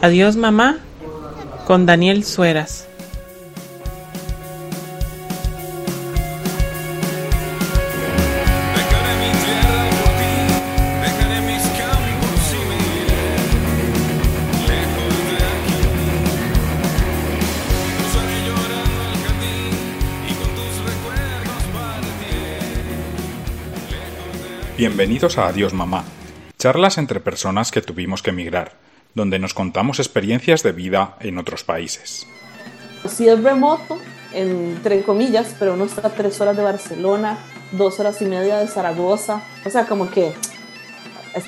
Adiós mamá con Daniel Sueras. Bienvenidos a Adiós Mamá, charlas entre personas que tuvimos que emigrar, donde nos contamos experiencias de vida en otros países. Si es remoto, entre comillas, pero uno está tres horas de Barcelona, dos horas y media de Zaragoza, o sea, como que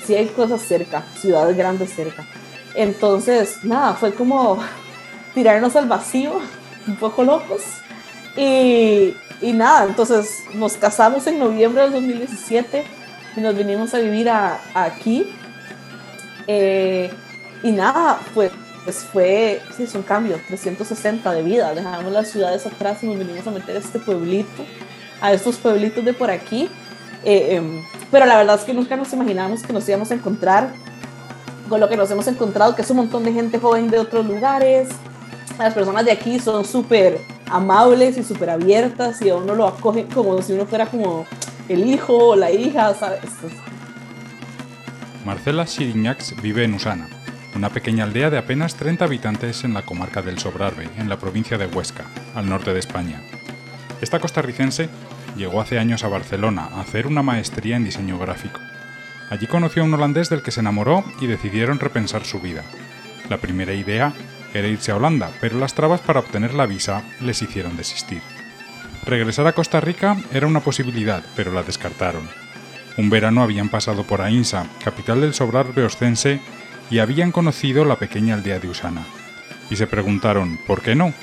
sí hay cosas cerca, ciudades grandes cerca. Entonces, nada, fue como tirarnos al vacío, un poco locos. Y, y nada, entonces nos casamos en noviembre del 2017 y nos vinimos a vivir a, aquí. Eh, y nada, pues, pues fue, sí, es un cambio, 360 de vida. Dejamos las ciudades atrás y nos vinimos a meter a este pueblito, a estos pueblitos de por aquí. Eh, em, pero la verdad es que nunca nos imaginábamos que nos íbamos a encontrar con lo que nos hemos encontrado, que es un montón de gente joven de otros lugares. Las personas de aquí son súper amables y súper abiertas y a uno lo acogen como si uno fuera como el hijo o la hija, ¿sabes? Marcela Siriñax vive en Usana, una pequeña aldea de apenas 30 habitantes en la comarca del Sobrarbe, en la provincia de Huesca, al norte de España. Esta costarricense llegó hace años a Barcelona a hacer una maestría en diseño gráfico. Allí conoció a un holandés del que se enamoró y decidieron repensar su vida. La primera idea era irse a Holanda, pero las trabas para obtener la visa les hicieron desistir. Regresar a Costa Rica era una posibilidad, pero la descartaron. Un verano habían pasado por Ainsa, capital del Sobrar Beoscense, y habían conocido la pequeña aldea de Usana. Y se preguntaron, ¿por qué no?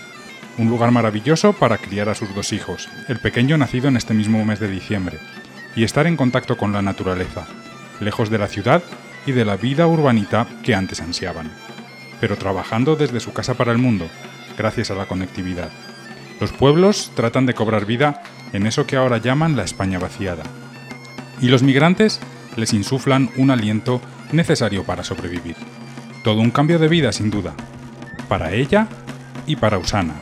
Un lugar maravilloso para criar a sus dos hijos, el pequeño nacido en este mismo mes de diciembre, y estar en contacto con la naturaleza, lejos de la ciudad y de la vida urbanita que antes ansiaban, pero trabajando desde su casa para el mundo, gracias a la conectividad. Los pueblos tratan de cobrar vida en eso que ahora llaman la España vaciada. Y los migrantes les insuflan un aliento necesario para sobrevivir. Todo un cambio de vida, sin duda. Para ella y para Usana.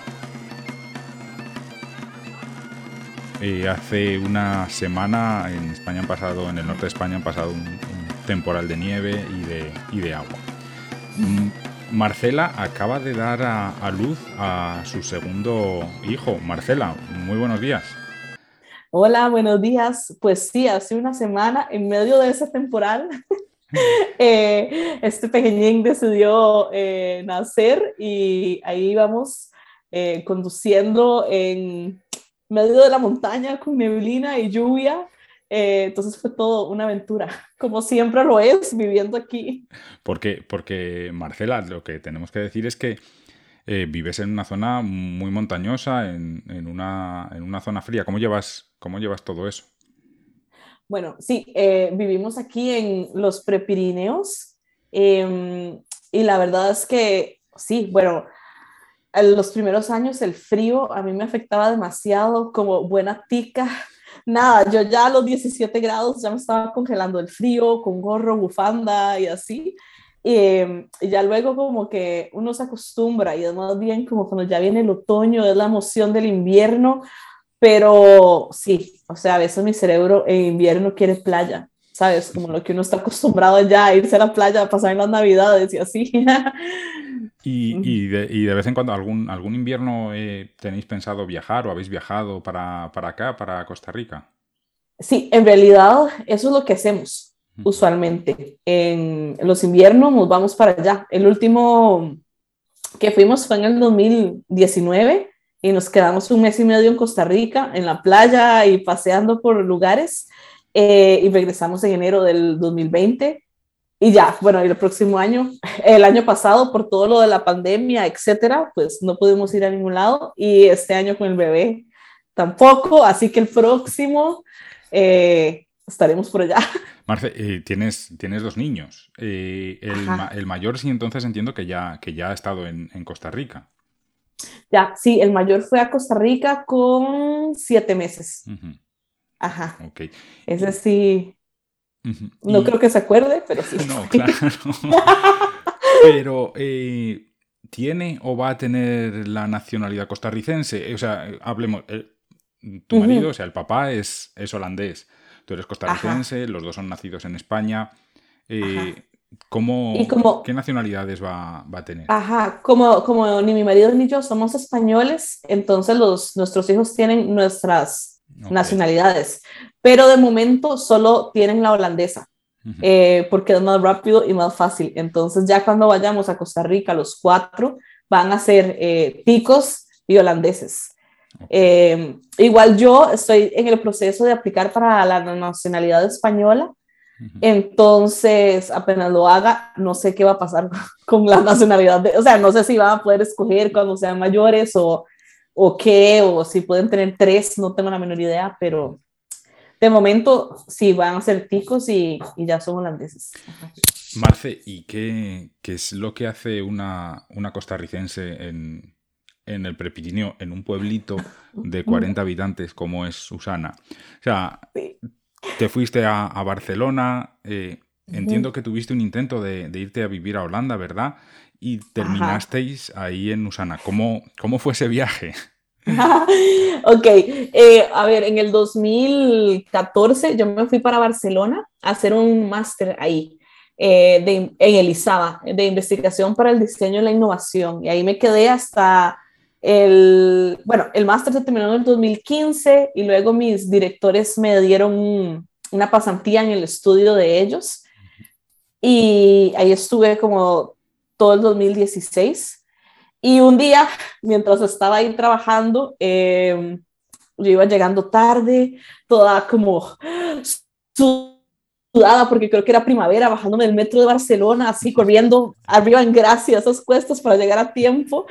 Eh, hace una semana en España han pasado, en el norte de España han pasado un, temporal de nieve y de, y de agua. Mm, Marcela acaba de dar a, luz a su segundo hijo. Marcela, muy buenos días. Hola, buenos días. Pues sí, hace una semana, en medio de ese temporal, eh, este pequeñín decidió eh, nacer y ahí vamos eh, conduciendo en medio de la montaña con neblina y lluvia eh, entonces fue todo una aventura, como siempre lo es viviendo aquí. Porque, porque Marcela, lo que tenemos que decir es que eh, vives en una zona muy montañosa, en, una, en, una, zona fría. ¿Cómo llevas, cómo llevas todo eso? Bueno, sí, eh, vivimos aquí en los Prepirineos em, y la verdad es que sí, bueno, en los primeros años el frío a mí me afectaba demasiado como buena tica nada, yo ya a los 17 grados ya me estaba congelando el frío, con gorro, bufanda y así. Y, ya luego como que uno se acostumbra y es más bien como cuando ya viene el otoño, es la emoción del invierno, pero sí, o sea, a veces mi cerebro en invierno quiere playa, ¿sabes? Como lo que uno está acostumbrado ya a irse a la playa, a pasar las navidades y así. Y, de, vez en cuando, algún, algún invierno eh, tenéis pensado viajar o habéis viajado para, acá, para Costa Rica? Sí, en realidad eso es lo que hacemos usualmente. En los inviernos nos vamos para allá. El último que fuimos fue en el 2019 y nos quedamos un mes y medio en Costa Rica, en la playa y paseando por lugares. Eh, y regresamos en enero del 2020 y ya, bueno, el próximo año, el año pasado, por todo lo de la pandemia, etcétera, pues no pudimos ir a ningún lado. Y este año con el bebé tampoco. Así que el próximo eh, estaremos por allá. Marce, eh, tienes, tienes dos niños. Eh, el, mayor, sí, entonces entiendo que ya, que ya ha estado en, Costa Rica. Ya, sí, el mayor fue a Costa Rica con siete meses. Ajá. Ok. Ese sí, No Y- creo que se acuerde, pero sí. No, claro. Pero, eh, ¿tiene o va a tener la nacionalidad costarricense? O sea, hablemos. eh, tu marido, o sea, el papá es, es holandés. Tú eres costarricense, los dos son nacidos en España. Eh, ¿cómo, Y como- ¿Qué nacionalidades va, va a tener? Ajá, como, como ni mi marido ni yo somos españoles, entonces los, nuestros hijos tienen nuestras Ok. nacionalidades, pero de momento solo tienen la holandesa, Ujú. eh, porque es más rápido y más fácil. Entonces ya cuando vayamos a Costa Rica, los cuatro van a ser eh, ticos y holandeses. Eh, igual yo estoy en el proceso de aplicar para la nacionalidad española, entonces apenas lo haga, no sé qué va a pasar con la nacionalidad, de- o sea, no sé si van a poder escoger cuando sean mayores o, o qué, o si pueden tener tres, no tengo la menor idea, pero de momento sí van a ser ticos y, y ya son holandeses. Ajá. Marce, ¿y qué, qué es lo que hace una, una costarricense en, en el Prepirineo, en un pueblito de 40 habitantes como es Susana? O sea, Sí. te fuiste a, a Barcelona, eh, entiendo que tuviste un intento de, de irte a vivir a Holanda, ¿verdad? Y terminasteis ahí en Usana. ¿Cómo, ¿Cómo fue ese viaje? ok, eh, a ver, en el 2014 yo me fui para Barcelona a hacer un máster ahí, eh, de, en el ISABA, de investigación para el diseño y la innovación. Y ahí me quedé hasta el, bueno, el máster se terminó en el 2015 y luego mis directores me dieron un- una pasantía en el estudio de ellos. Y ahí estuve como todo el 2016. Y un día, mientras estaba ahí trabajando, eh, yo iba llegando tarde, toda como sudada, porque creo que era primavera, bajándome del metro de Barcelona, así corriendo arriba en Gracia, esas cuestas para llegar a tiempo.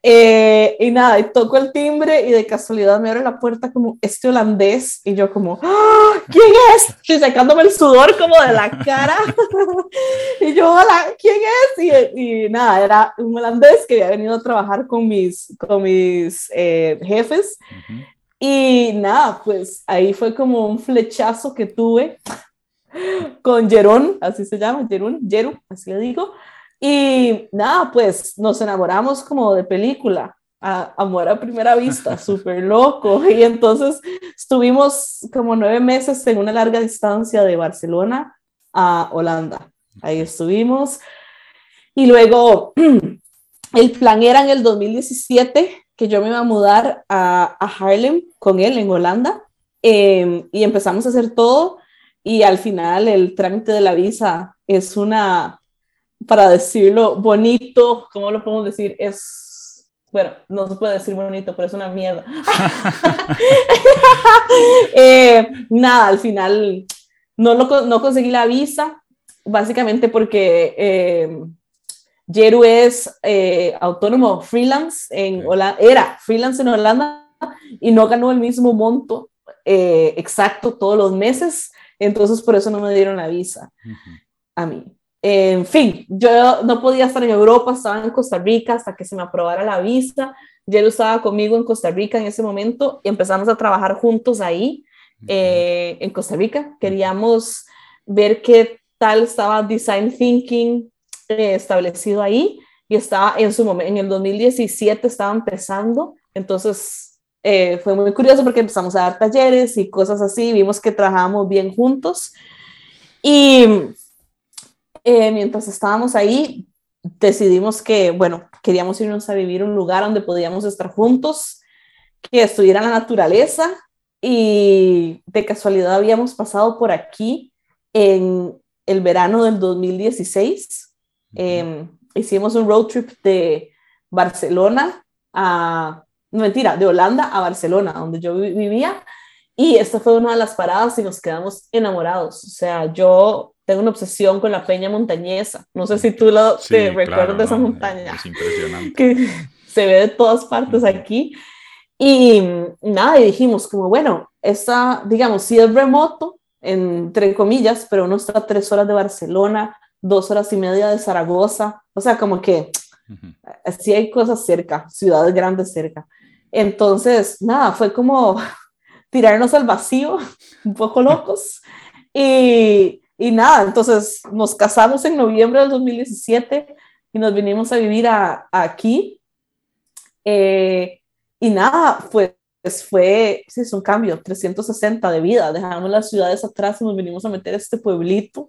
Eh, y nada, y toco el timbre y de casualidad me abre la puerta como este holandés y yo como, ¡Ah! ¿quién es? Y sacándome el sudor como de la cara. y yo, hola, ¿quién es? Y, y nada, era un holandés que había venido a trabajar con mis, con mis eh, jefes. Ujú. Y nada, pues ahí fue como un flechazo que tuve con Jerón, así se llama, Jerón, Jeru, así le digo. Y nada, pues nos enamoramos como de película, a, amor a primera vista, súper loco. Y entonces estuvimos como nueve meses en una larga distancia de Barcelona a Holanda. Ahí estuvimos. Y luego el plan era en el 2017 que yo me iba a mudar a, a Harlem con él en Holanda. eh, y empezamos a hacer todo. Y al final el trámite de la visa es una, para decirlo bonito, ¿cómo lo podemos decir? Es, bueno, no se puede decir bonito, pero es una mierda. Eh, nada, al final no, lo, no conseguí la visa, básicamente porque eh, Jeru es eh, autónomo freelance en. Holanda, era freelance en Holanda y no ganó el mismo monto eh, exacto todos los meses, entonces por eso no me dieron la visa a mí. En fin, yo no podía estar en Europa, estaba en Costa Rica hasta que se me aprobara la visa. Jeru estaba conmigo en Costa Rica en ese momento y empezamos a trabajar juntos ahí eh, en Costa Rica. Queríamos ver qué tal estaba Design Thinking eh, establecido ahí y estaba en su momento, en el 2017 estaba empezando, entonces eh, fue muy curioso porque empezamos a dar talleres y cosas así, vimos que trabajábamos bien juntos. Y eh, mientras estábamos ahí decidimos que, bueno, queríamos irnos a vivir un lugar donde podíamos estar juntos, que estuviera la naturaleza. Y de casualidad habíamos pasado por aquí en el verano del 2016. Eh, hicimos un road trip de Barcelona a, no mentira, de Holanda a Barcelona, donde yo vi- vivía. Y esta fue una de las paradas y nos quedamos enamorados. O sea, yo tengo una obsesión con la peña montañesa. No sé si tú lo, Sí, te claro, recuerdas de esa no, montaña Es impresionante. que se ve de todas partes aquí. Y nada, y dijimos como, bueno, esta, digamos, sí es remoto, entre comillas, pero uno está a tres horas de Barcelona, dos horas y media de Zaragoza, o sea, como que Ujú. sí hay cosas cerca, ciudades grandes cerca. Entonces, nada, fue como tirarnos al vacío, un poco locos. Y, y nada, entonces nos casamos en noviembre del 2017 y nos vinimos a vivir a, aquí. Eh, y nada, pues fue, sí, es un cambio, 360 de vida. Dejamos las ciudades atrás y nos vinimos a meter a este pueblito,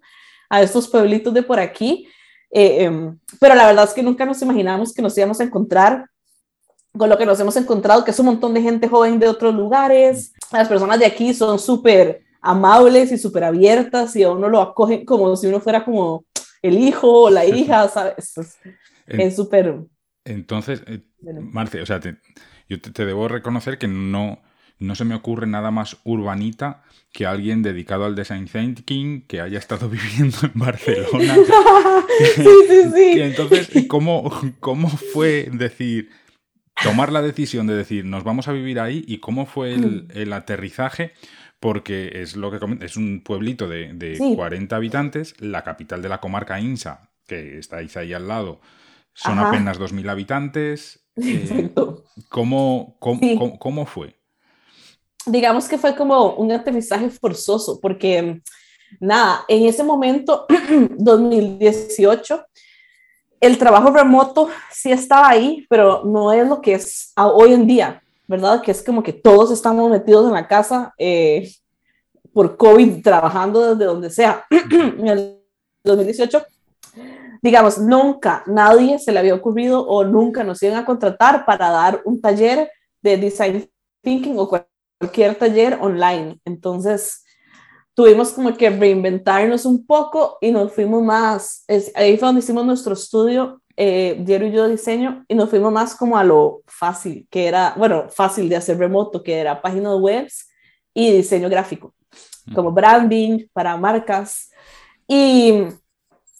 a estos pueblitos de por aquí. Eh, em, pero la verdad es que nunca nos imaginamos que nos íbamos a encontrar con lo que nos hemos encontrado, que es un montón de gente joven de otros lugares. Las personas de aquí son súper amables y súper abiertas y a uno lo acogen como si uno fuera como el hijo o la hija, ¿sabes? Es súper... Entonces, eh, Marce, o sea, yo te, debo reconocer que no, no se me ocurre nada más urbanita que alguien dedicado al design thinking que haya estado viviendo en Barcelona. sí, sí, sí. entonces, ¿cómo, ¿cómo fue decir, tomar la decisión de decir, nos vamos a vivir ahí y cómo fue el, el aterrizaje? porque es lo que es un pueblito de, de 40 habitantes, la capital de la comarca Insa, que estáis ahí al lado, son apenas 2.000 habitantes. Eh, ¿cómo, cómo, fue? Digamos que fue como un aterrizaje forzoso, porque nada, en ese momento, 2018, el trabajo remoto sí estaba ahí, pero no es lo que es hoy en día. ¿verdad? Que es como que todos estamos metidos en la casa eh, por COVID, trabajando desde donde sea. en el 2018, digamos, nunca nadie se le había ocurrido o nunca nos iban a contratar para dar un taller de design thinking o cualquier taller online. Entonces, tuvimos como que reinventarnos un poco y nos fuimos más, ahí fue donde hicimos nuestro estudio eh, Diario y yo diseño y nos fuimos más como a lo fácil, que era, bueno, fácil de hacer remoto, que era páginas web y diseño gráfico, como branding para marcas. Y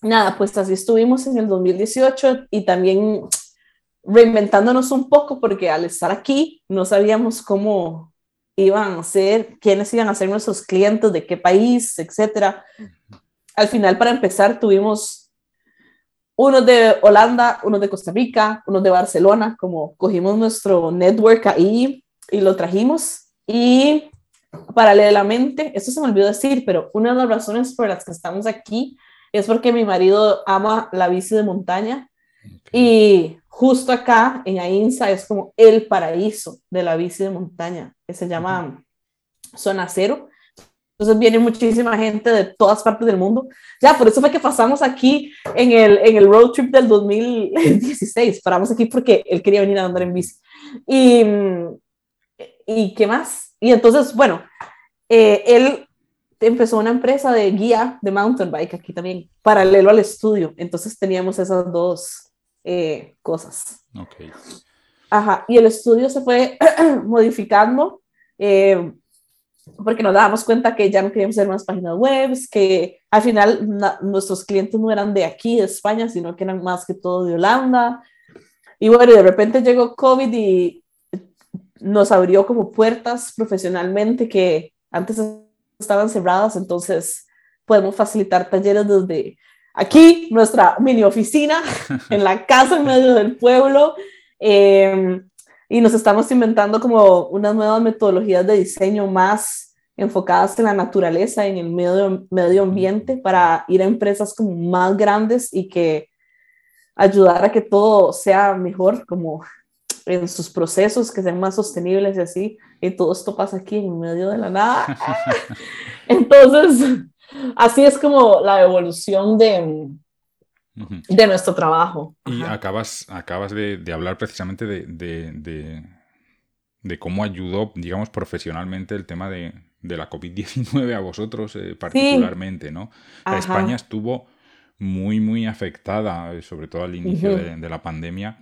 nada, pues así estuvimos en el 2018 y también reinventándonos un poco porque al estar aquí no sabíamos cómo iban a ser, quiénes iban a ser nuestros clientes, de qué país, etcétera. Al final, para empezar, tuvimos unos de Holanda, unos de Costa Rica, unos de Barcelona, como cogimos nuestro network ahí y lo trajimos. Y paralelamente, esto se me olvidó decir, pero una de las razones por las que estamos aquí es porque mi marido ama la bici de montaña y justo acá en Ainsa es como el paraíso de la bici de montaña, que se llama Zona Cero. Entonces viene muchísima gente de todas partes del mundo. Ya, por eso fue que pasamos aquí en el, en el road trip del 2016. Paramos aquí porque él quería venir a andar en bici. Y, y qué más. Y entonces, bueno, eh, él empezó una empresa de guía de mountain bike aquí también, paralelo al estudio. Entonces teníamos esas dos eh, cosas. Ok. Ajá, y el estudio se fue modificando. Eh, porque nos dábamos cuenta que ya no queríamos hacer más páginas web, que al final nuestros clientes no eran de aquí, de España, sino que eran más que todo de Holanda. Y bueno, de repente llegó COVID y nos abrió como puertas profesionalmente que antes estaban cerradas, entonces podemos facilitar talleres desde aquí, nuestra mini oficina, en la casa en medio del pueblo. Eh, y nos estamos inventando como unas nuevas metodologías de diseño más enfocadas en la naturaleza, en el medio, medio ambiente, para ir a empresas como más grandes y que ayudar a que todo sea mejor, como en sus procesos, que sean más sostenibles y así. Y todo esto pasa aquí en medio de la nada. Entonces, así es como la evolución de, de nuestro trabajo. Y acabas, acabas de, hablar precisamente de, de, cómo ayudó, digamos, profesionalmente el tema de, la COVID-19 a vosotros eh, particularmente, ¿no? España estuvo muy, muy afectada, eh, sobre todo al inicio de, la pandemia.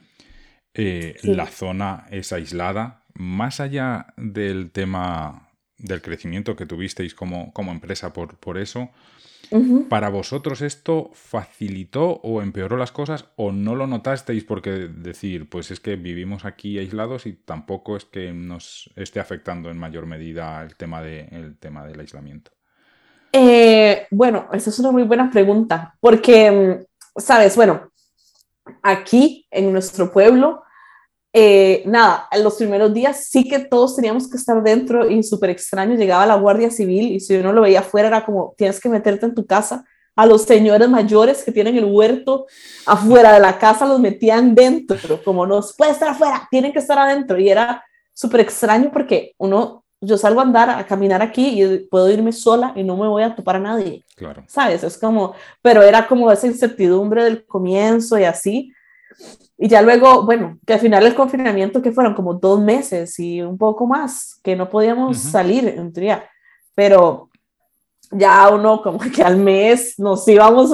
Eh, la zona es aislada. Más allá del tema del crecimiento que tuvisteis como, como empresa por, por eso, ¿Para vosotros esto facilitó o empeoró las cosas o no lo notasteis porque decir, pues es que vivimos aquí aislados y tampoco es que nos esté afectando en mayor medida el tema, de, el tema del aislamiento? Eh, bueno, esa es una muy buena pregunta porque, mm, sabes, bueno, aquí en nuestro pueblo eh, nada, en los primeros días sí que todos teníamos que estar dentro y súper extraño, llegaba la Guardia Civil y si uno lo veía afuera era como, tienes que meterte en tu casa. A los señores mayores que tienen el huerto afuera de la casa los metían dentro, como no puede estar afuera, tienen que estar adentro. Y era súper extraño porque uno, yo salgo a andar, a caminar aquí y puedo irme sola y no me voy a topar a nadie. Claro. ¿Sabes? Es como, pero era como esa incertidumbre del comienzo y así. Y ya luego, bueno, que al final el confinamiento que fueron como dos meses y un poco más, que no podíamos salir en teoría, pero ya uno como que al mes nos íbamos,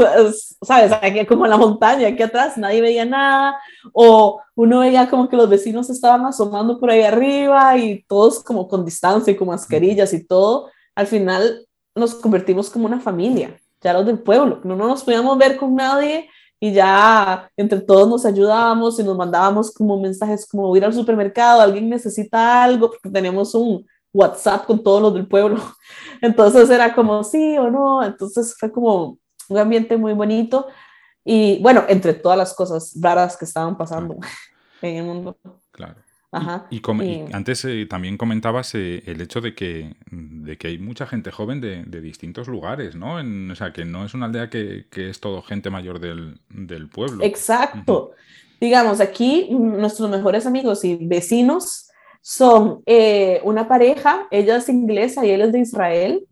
¿sabes? Aquí como en la montaña, aquí atrás, nadie veía nada, o uno veía como que los vecinos estaban asomando por ahí arriba y todos como con distancia y con mascarillas y todo, al final nos convertimos como una familia, ya los del pueblo, no, no nos podíamos ver con nadie y ya entre todos nos ayudábamos y nos mandábamos como mensajes como ir al supermercado, alguien necesita algo, porque teníamos un WhatsApp con todos los del pueblo. Entonces era como sí o no, entonces fue como un ambiente muy bonito y bueno, entre todas las cosas raras que estaban pasando en el mundo. Claro. Y, antes eh, también comentabas eh, el hecho de que, de que hay mucha gente joven de, distintos lugares, ¿no? o sea, que no es una aldea que, es todo gente mayor del, pueblo. Exacto. Digamos, aquí nuestros mejores amigos y vecinos son eh, una pareja, ella es inglesa y él es de Israel,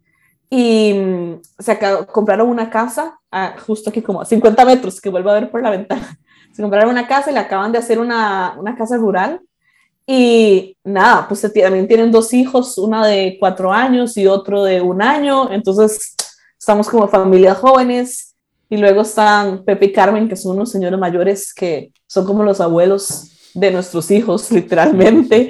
y mm, se compraron una casa justo aquí como a 50 metros, que vuelvo a ver por la ventana. Se compraron una casa y le acaban de hacer una, una casa rural y nada, pues también tienen dos hijos, una de cuatro años y otro de un año, entonces estamos como familias jóvenes. Y luego están Pepe y Carmen, que son unos señores mayores que son como los abuelos de nuestros hijos, literalmente.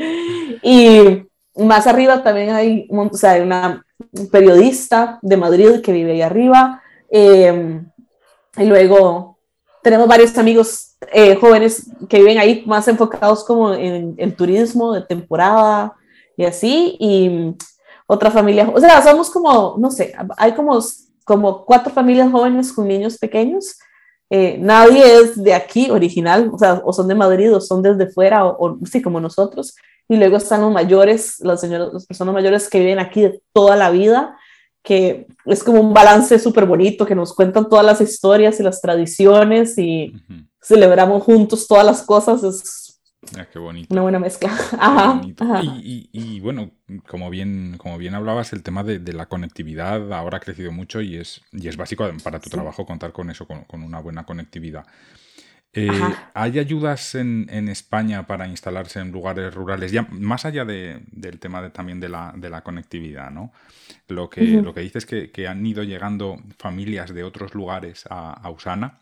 Y más arriba también hay, o sea, una periodista de Madrid que vive ahí arriba. Eh, y luego tenemos varios amigos eh, jóvenes que viven ahí más enfocados como en el turismo de temporada y así, y otra familia, o sea, somos como, no sé, hay como, como cuatro familias jóvenes con niños pequeños. Eh, nadie es de aquí original, o sea, o son de Madrid o son desde fuera, o, o sí, como nosotros. Y luego están los mayores, las, señoras, las personas mayores que viven aquí de toda la vida que es como un balance súper bonito, que nos cuentan todas las historias y las tradiciones y celebramos juntos todas las cosas. Es ah, qué bonito. una buena mezcla. Y, bueno, como bien, como bien hablabas, el tema de, la conectividad ahora ha crecido mucho y es, y es básico para tu trabajo contar con eso, con, una buena conectividad. Eh, ¿Hay ayudas en, España para instalarse en lugares rurales? Ya más allá del tema de, también de la, de la conectividad, ¿no? Lo que, lo que dices es que, han ido llegando familias de otros lugares a, Usana.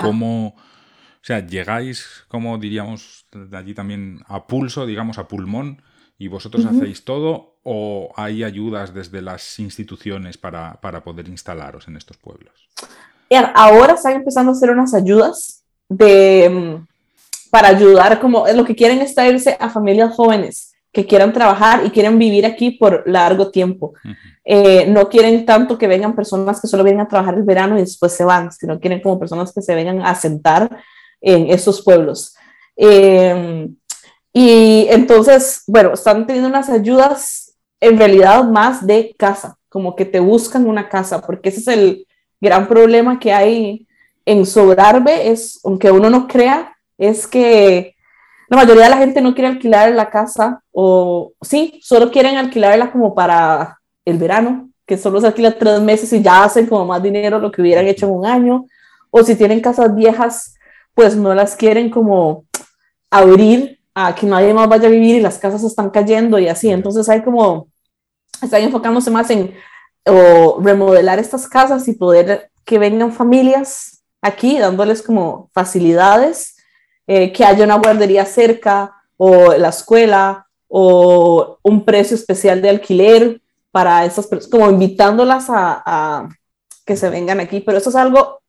¿Cómo, o sea, llegáis, como diríamos de allí también, a pulso, digamos, a pulmón, y vosotros hacéis todo, o hay ayudas desde las instituciones para, poder instalaros en estos pueblos? Ahora están empezando a hacer unas ayudas de, mm, para ayudar, como lo que quieren es traerse a familias jóvenes que quieran trabajar y quieren vivir aquí por largo tiempo. Eh, no quieren tanto que vengan personas que solo vienen a trabajar el verano y después se van, sino quieren como personas que se vengan a sentar en esos pueblos. Em, y entonces, bueno, están teniendo unas ayudas en realidad más de casa, como que te buscan una casa, porque ese es el gran problema que hay en Sobrarbe, es, aunque uno no crea, es que la mayoría de la gente no quiere alquilar la casa o sí, solo quieren alquilarla como para el verano, que solo se alquila tres meses y ya hacen como más dinero lo que hubieran hecho en un año. O si tienen casas viejas, pues no las quieren como abrir a que nadie más vaya a vivir y las casas están cayendo y así. Entonces hay como, están enfocándose más en remodelar estas casas y poder que vengan familias aquí, dándoles como facilidades eh, que haya una guardería cerca o la escuela o un precio especial de alquiler para esas personas, como invitándolas a, que se vengan aquí, pero eso es algo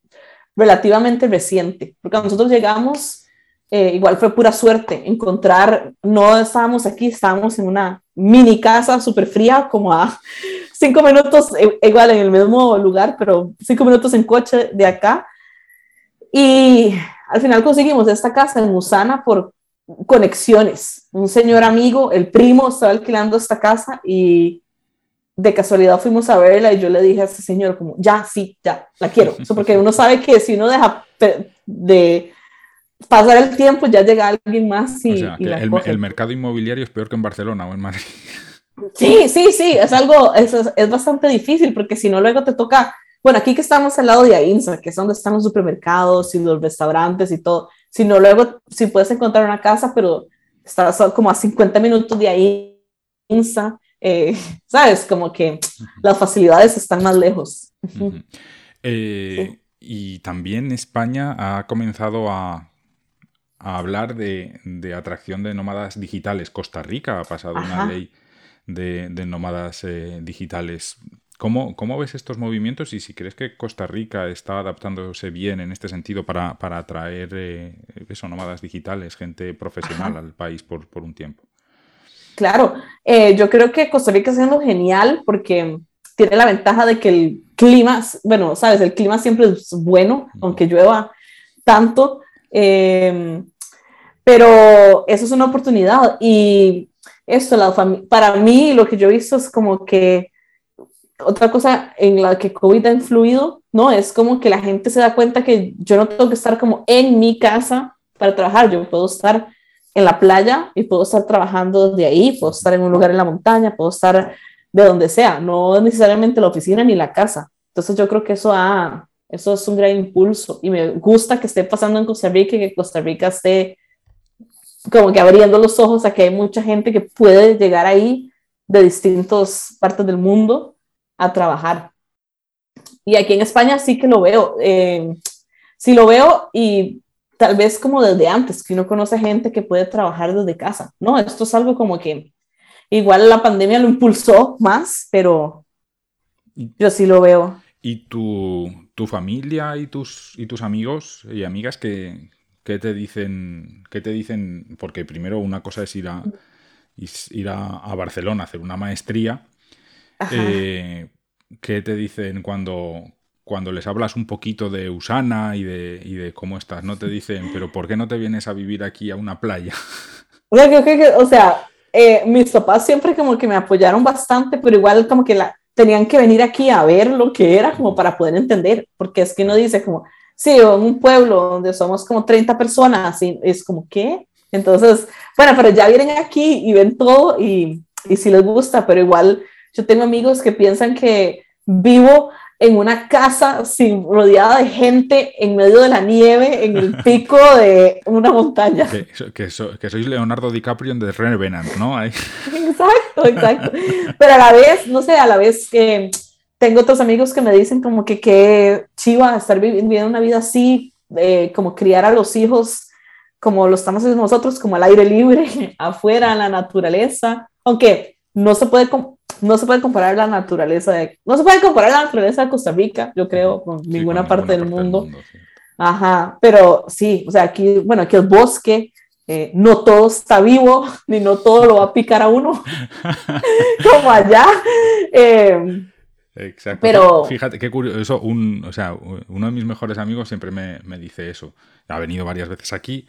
relativamente reciente, porque nosotros llegamos, eh, igual fue pura suerte, encontrar, no estábamos aquí, estábamos en una mini casa súper fría, como a cinco minutos, e, igual en el mismo lugar, pero cinco minutos en coche de acá, y al final conseguimos esta casa en Usana por conexiones. Un señor amigo, el primo, estaba alquilando esta casa y de casualidad fuimos a verla y yo le dije a ese señor como, ya, sí, ya, la quiero. Eso porque uno sabe que si uno deja de pasar el tiempo, ya llega alguien más y, el, mercado inmobiliario es peor que en Barcelona o en Madrid. Sí, sí, sí, es algo, es, es bastante difícil porque si no luego te toca, bueno, aquí que estamos al lado de Ainsa, que es donde están los supermercados y los restaurantes y todo, si no luego, si puedes encontrar una casa, pero estás como a 50 minutos de Ainsa, eh, ¿sabes? Como que las facilidades están más lejos. Eh, y también España ha comenzado a, hablar de, atracción de nómadas digitales. Costa Rica ha pasado una ley de, nómadas eh, digitales. ¿Cómo, ¿Cómo, ves estos movimientos y si crees que Costa Rica está adaptándose bien en este sentido para, atraer eso, nómadas digitales, gente profesional al país por, por un tiempo? Claro, eh, yo creo que Costa Rica está siendo genial porque tiene la ventaja de que el clima, bueno, sabes, el clima siempre es bueno, aunque llueva tanto, eh, pero eso es una oportunidad. Y esto, la para mí lo que yo he visto es como que otra cosa en la que COVID ha influido, ¿no? Es como que la gente se da cuenta que yo no tengo que estar como en mi casa para trabajar, yo puedo estar en la playa y puedo estar trabajando de ahí, puedo estar en un lugar en la montaña, puedo estar de donde sea, no necesariamente la oficina ni la casa. Entonces yo creo que eso, ha, eso es un gran impulso y me gusta que esté pasando en Costa Rica y que Costa Rica esté como que abriendo los ojos a que hay mucha gente que puede llegar ahí de distintas partes del mundo a trabajar. Y aquí en España sí que lo veo, eh, sí lo veo y tal vez como desde antes, que uno conoce gente que puede trabajar desde casa, ¿no? Esto es algo como que igual la pandemia lo impulsó más, pero yo sí lo veo. ¿Y tu, tu familia y tus, y tus amigos y amigas que, te dicen, qué te dicen? Porque primero una cosa es ir a, ir a, Barcelona a hacer una maestría. Eh, ¿Qué te dicen cuando, cuando les hablas un poquito de Usana y de, y de cómo estás, no te dicen, pero ¿por qué no te vienes a vivir aquí a una playa? O sea, eh, mis papás siempre como que me apoyaron bastante, pero igual como que la, tenían que venir aquí a ver lo que era como para poder entender, porque es que no dice como, sí, en un pueblo donde somos como 30 personas, y es como, ¿qué? Entonces, bueno, pero ya vienen aquí y ven todo y, y si les gusta, pero igual yo tengo amigos que piensan que vivo en una casa sin, rodeada de gente en medio de la nieve en el pico de una montaña. Que, sois Leonardo DiCaprio en The Revenant, ¿no? Exacto, exacto. Pero a la vez, no sé, a la vez que tengo otros amigos que me dicen como que qué chiva estar viviendo una vida así, eh, como criar a los hijos como lo estamos haciendo nosotros, como al aire libre, afuera, en la naturaleza, aunque no se puede no se puede comparar la naturaleza de, no se puede comparar la naturaleza de Costa Rica, yo creo, con ninguna parte, del, mundo. Ajá, pero sí, o sea, aquí, bueno, aquí el bosque, eh, no todo está vivo, ni no todo lo va a picar a uno, como allá. Eh, Exacto. Pero... Fíjate, qué curioso. Un, o sea, uno de mis mejores amigos siempre me, me dice eso. Ha venido varias veces aquí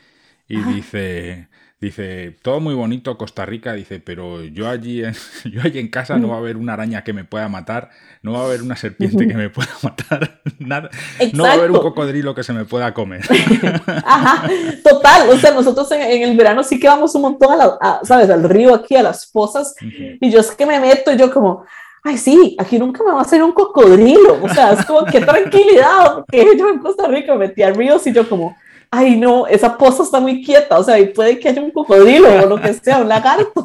y dice, Dice, todo muy bonito Costa Rica, dice, pero yo allí, en, yo allí en casa no va a haber una araña que me pueda matar, no va a haber una serpiente que me pueda matar, nada, no va a haber un cocodrilo que se me pueda comer. Ajá, total, o sea, nosotros en, el verano sí que vamos un montón a, la, ¿sabes? Al río aquí, a las pozas, y yo es que me meto y yo como, ay, sí, aquí nunca me va a hacer un cocodrilo, o sea, es como, qué tranquilidad, porque yo en Costa Rica me metí al río y yo como ay no, esa poza está muy quieta, o sea, y puede que haya un cocodrilo o lo que sea, un lagarto.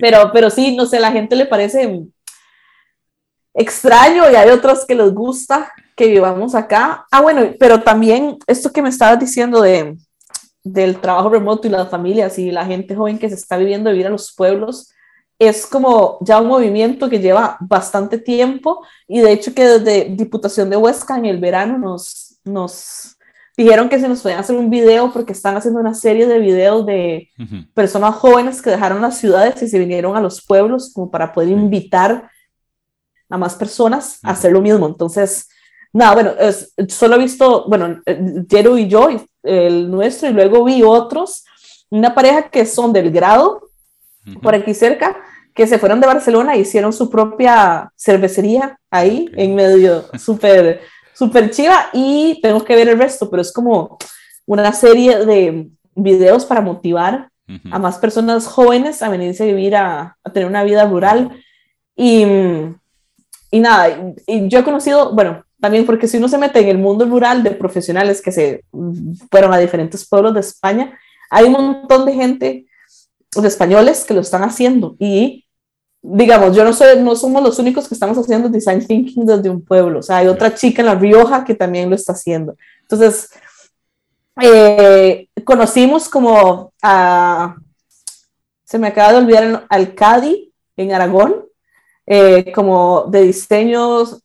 Pero, pero sí, no sé, la gente le parece extraño y hay otros que les gusta que vivamos acá. Ah, bueno, pero también esto que me estabas diciendo de, del trabajo remoto y las familias y la gente joven que se está viviendo vivir a los pueblos, es como ya un movimiento que lleva bastante tiempo y de hecho que desde Diputación de Huesca en el verano nos, nos dijeron que se nos podían hacer un video porque están haciendo una serie de videos de personas jóvenes que dejaron las ciudades y se vinieron a los pueblos como para poder invitar a más personas a hacer lo mismo. Entonces, nada, bueno, es, solo he visto, bueno, Jero y yo, el nuestro, y luego vi otros, una pareja que son del grado, por aquí cerca, que se fueron de Barcelona e hicieron su propia cervecería ahí, en medio, súper, súper chiva, y tengo que ver el resto, pero es como una serie de videos para motivar a más personas jóvenes a venirse a vivir, a, a tener una vida rural. Y, y nada, y yo he conocido, bueno, también porque si uno se mete en el mundo rural de profesionales que se fueron a diferentes pueblos de España, hay un montón de gente, de españoles, que lo están haciendo. Y digamos, yo no, soy, no somos los únicos que estamos haciendo design thinking desde un pueblo. O sea, hay otra chica en La Rioja que también lo está haciendo. Entonces, eh, conocimos como a, se me acaba de olvidar, al CADI en Aragón, eh, como de diseños,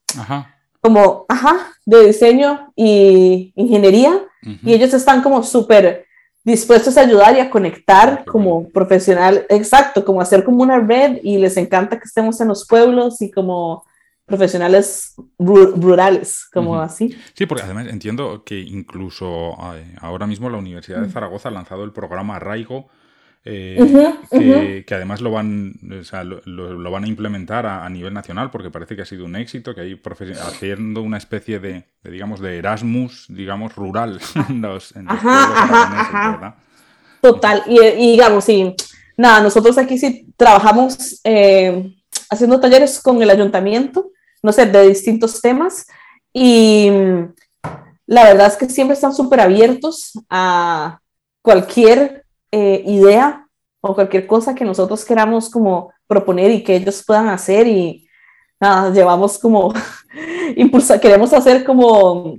como, ajá, de diseño y ingeniería, y ellos están como súper dispuestos a ayudar y a conectar como profesional, exacto, como hacer como una red y les encanta que estemos en los pueblos y como profesionales rurales, como así. Sí, porque además entiendo que incluso eh, ahora mismo la Universidad de Zaragoza ha lanzado el programa Arraigo, eh, que, además lo van, o sea, lo, lo, van a implementar a, nivel nacional porque parece que ha sido un éxito, que hay haciendo una especie de, digamos, de Erasmus, digamos, rural en los, en ¿verdad? Total, y, digamos, sí, nada, nosotros aquí sí trabajamos eh, haciendo talleres con el ayuntamiento, no sé, de distintos temas, y la verdad es que siempre están súper abiertos a cualquier eh, idea o cualquier cosa que nosotros queramos como proponer y que ellos puedan hacer y nada, llevamos como impulsa, queremos hacer como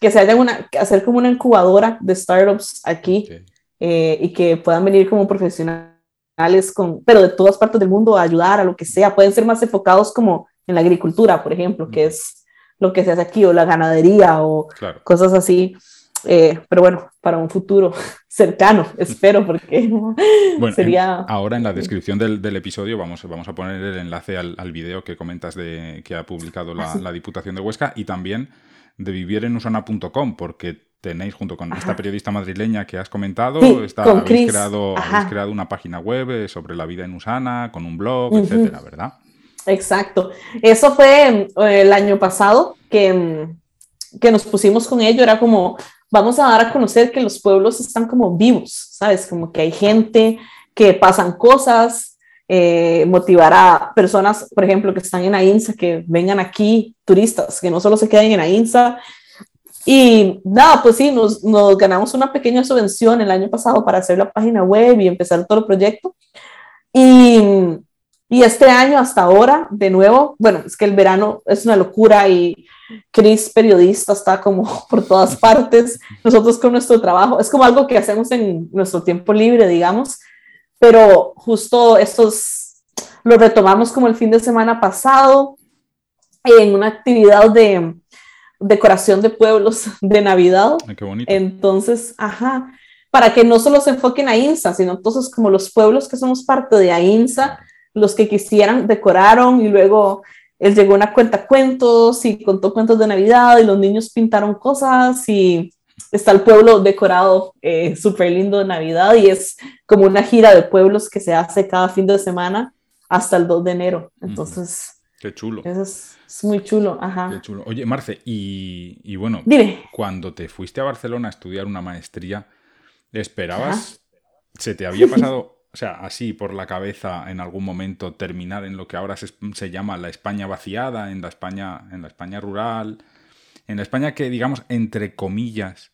que se haya una, hacer como una incubadora de startups aquí eh, y que puedan venir como profesionales con, pero de todas partes del mundo a ayudar a lo que sea, pueden ser más enfocados como en la agricultura, por ejemplo, que es lo que se hace aquí, o la ganadería o cosas así. Eh, pero bueno, para un futuro cercano, espero, porque bueno, sería... ahora en la descripción del, del, episodio vamos, vamos a poner el enlace al, al video que comentas de que ha publicado la, la, Diputación de Huesca y también de vivirenusana.com, porque tenéis junto con esta periodista madrileña que has comentado, está, habéis, creado, habéis, creado, una página web eh, sobre la vida en Usana, con un blog, etcétera, ¿verdad? Exacto. Eso fue eh, el año pasado que, que nos pusimos con ello, era como vamos a dar a conocer que los pueblos están como vivos, ¿sabes? Como que hay gente, que pasan cosas, eh, motivar a personas, por ejemplo, que están en AINSA, que vengan aquí, turistas, que no solo se queden en AINSA. Y nada, pues sí, nos, nos ganamos una pequeña subvención el año pasado para hacer la página web y empezar todo el proyecto. Y, y este año hasta ahora, de nuevo, bueno, es que el verano es una locura y Chris, periodista, está como por todas partes. Nosotros con nuestro trabajo, es como algo que hacemos en nuestro tiempo libre, digamos, pero justo estos lo retomamos como el fin de semana pasado en una actividad de decoración de pueblos de Navidad. qué bonito. Entonces, ajá, para que no solo se enfoquen a INSA, sino entonces como los pueblos que somos parte de AINSA, los que quisieran decoraron y luego él llegó a una cuenta cuentos y contó cuentos de Navidad y los niños pintaron cosas y está el pueblo decorado eh, súper lindo de Navidad y es como una gira de pueblos que se hace cada fin de semana hasta el 2 de enero. Entonces... Qué chulo. Eso es, muy chulo, ajá. Qué chulo. Oye, Marce, y, y bueno, Dime. cuando te fuiste a Barcelona a estudiar una maestría, ¿esperabas, se te había pasado o sea, así por la cabeza en algún momento terminar en lo que ahora se, llama la España vaciada, en la España, en la España rural, en la España que, digamos, entre comillas,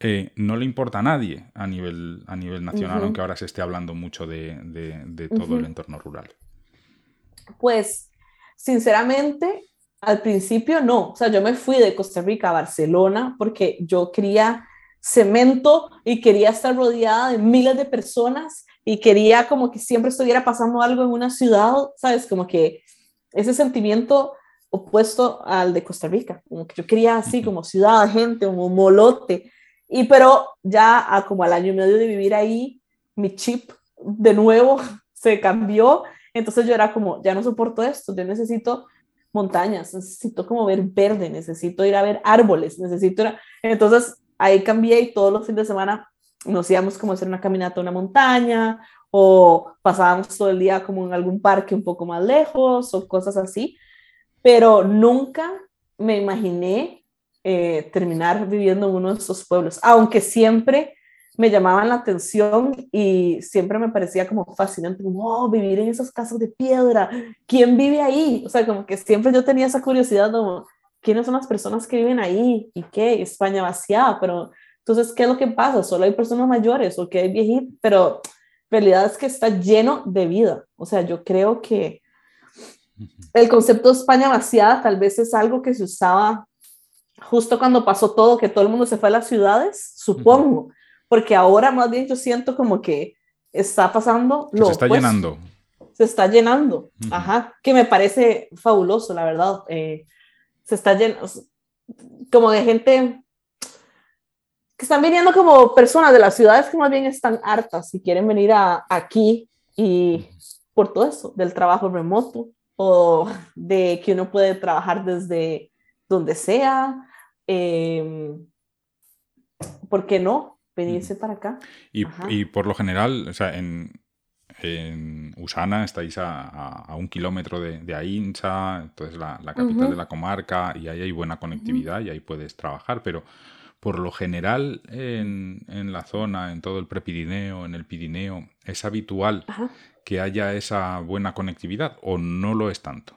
eh, no le importa a nadie a nivel, a nivel nacional, aunque ahora se esté hablando mucho de, todo el entorno rural. Pues, sinceramente, al principio no. O sea, yo me fui de Costa Rica a Barcelona porque yo quería cemento y quería estar rodeada de miles de personas y quería como que siempre estuviera pasando algo en una ciudad, ¿sabes? Como que ese sentimiento opuesto al de Costa Rica, como que yo quería así como ciudad, gente, como molote, y pero ya a como al año y medio de vivir ahí, mi chip de nuevo se cambió, entonces yo era como, ya no soporto esto, yo necesito montañas, necesito como ver verde, necesito ir a ver árboles, necesito ir Entonces ahí cambié y todos los fines de semana nos íbamos como hacer una caminata a una montaña o pasábamos todo el día como en algún parque un poco más lejos o cosas así, pero nunca me imaginé eh, terminar viviendo en uno de esos pueblos, aunque siempre me llamaban la atención y siempre me parecía como fascinante, como, oh, vivir en esas casas de piedra, ¿quién vive ahí? O sea, como que siempre yo tenía esa curiosidad, como, ¿quiénes son las personas que viven ahí? ¿Y qué? España vaciada, pero entonces, ¿qué es lo que pasa? ¿Solo hay personas mayores o que hay viejitos? Pero realidad es que está lleno de vida. O sea, yo creo que el concepto de España vaciada tal vez es algo que se usaba justo cuando pasó todo, que todo el mundo se fue a las ciudades, supongo porque ahora más bien yo siento como que está pasando lo Se está llenando. Se está llenando, ajá, que me parece fabuloso, la verdad. Eh, se está llenando, como de gente que están viniendo como personas de las ciudades que más bien están hartas y quieren venir a, aquí y por todo eso, del trabajo remoto o de que uno puede trabajar desde donde sea. Eh, ¿Por qué no? venirse para acá. Y, por lo general, o sea, en, en Usana estáis a, un kilómetro de, de Ainsa, entonces la, capital de la comarca, y ahí hay buena conectividad y ahí puedes trabajar, pero por lo general en, en la zona, en todo el Prepirineo, en el Pirineo, ¿es habitual que haya esa buena conectividad o no lo es tanto?